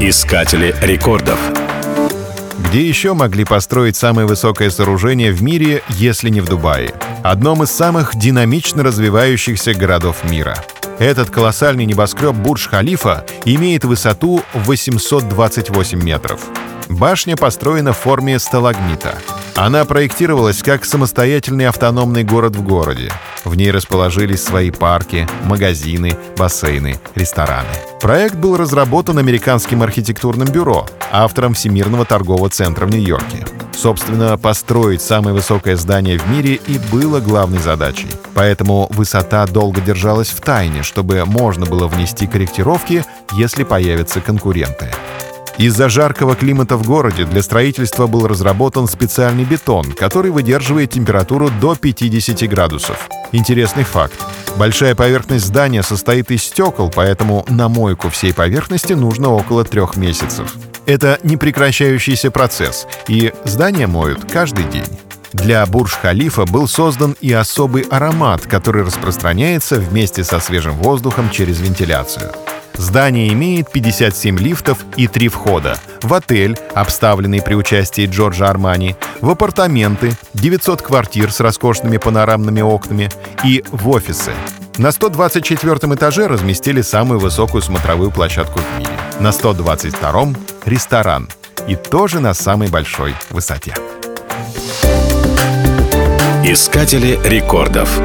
Искатели рекордов. Где еще могли построить самое высокое сооружение в мире, если не в Дубае? Одном из самых динамично развивающихся городов мира. Этот колоссальный небоскреб Бурдж-Халифа имеет высоту 828 метров. Башня построена в форме сталагмита. Она проектировалась как самостоятельный автономный город в городе. В ней расположились свои парки, магазины, бассейны, рестораны. Проект был разработан американским архитектурным бюро, автором Всемирного торгового центра в Нью-Йорке. Собственно, построить самое высокое здание в мире и было главной задачей. Поэтому высота долго держалась в тайне, чтобы можно было внести корректировки, если появятся конкуренты. Из-за жаркого климата в городе для строительства был разработан специальный бетон, который выдерживает температуру до 50 градусов. Интересный факт. Большая поверхность здания состоит из стекол, поэтому на мойку всей поверхности нужно около трех месяцев. Это непрекращающийся процесс, и здание моют каждый день. Для Бурж-Халифа был создан и особый аромат, который распространяется вместе со свежим воздухом через вентиляцию. Здание имеет 57 лифтов и три входа. В отель, обставленный при участии Джорджа Армани, в апартаменты, 900 квартир с роскошными панорамными окнами и в офисы. На 124 этаже разместили самую высокую смотровую площадку в мире. На 122 — ресторан. И тоже на самой большой высоте. Искатели рекордов.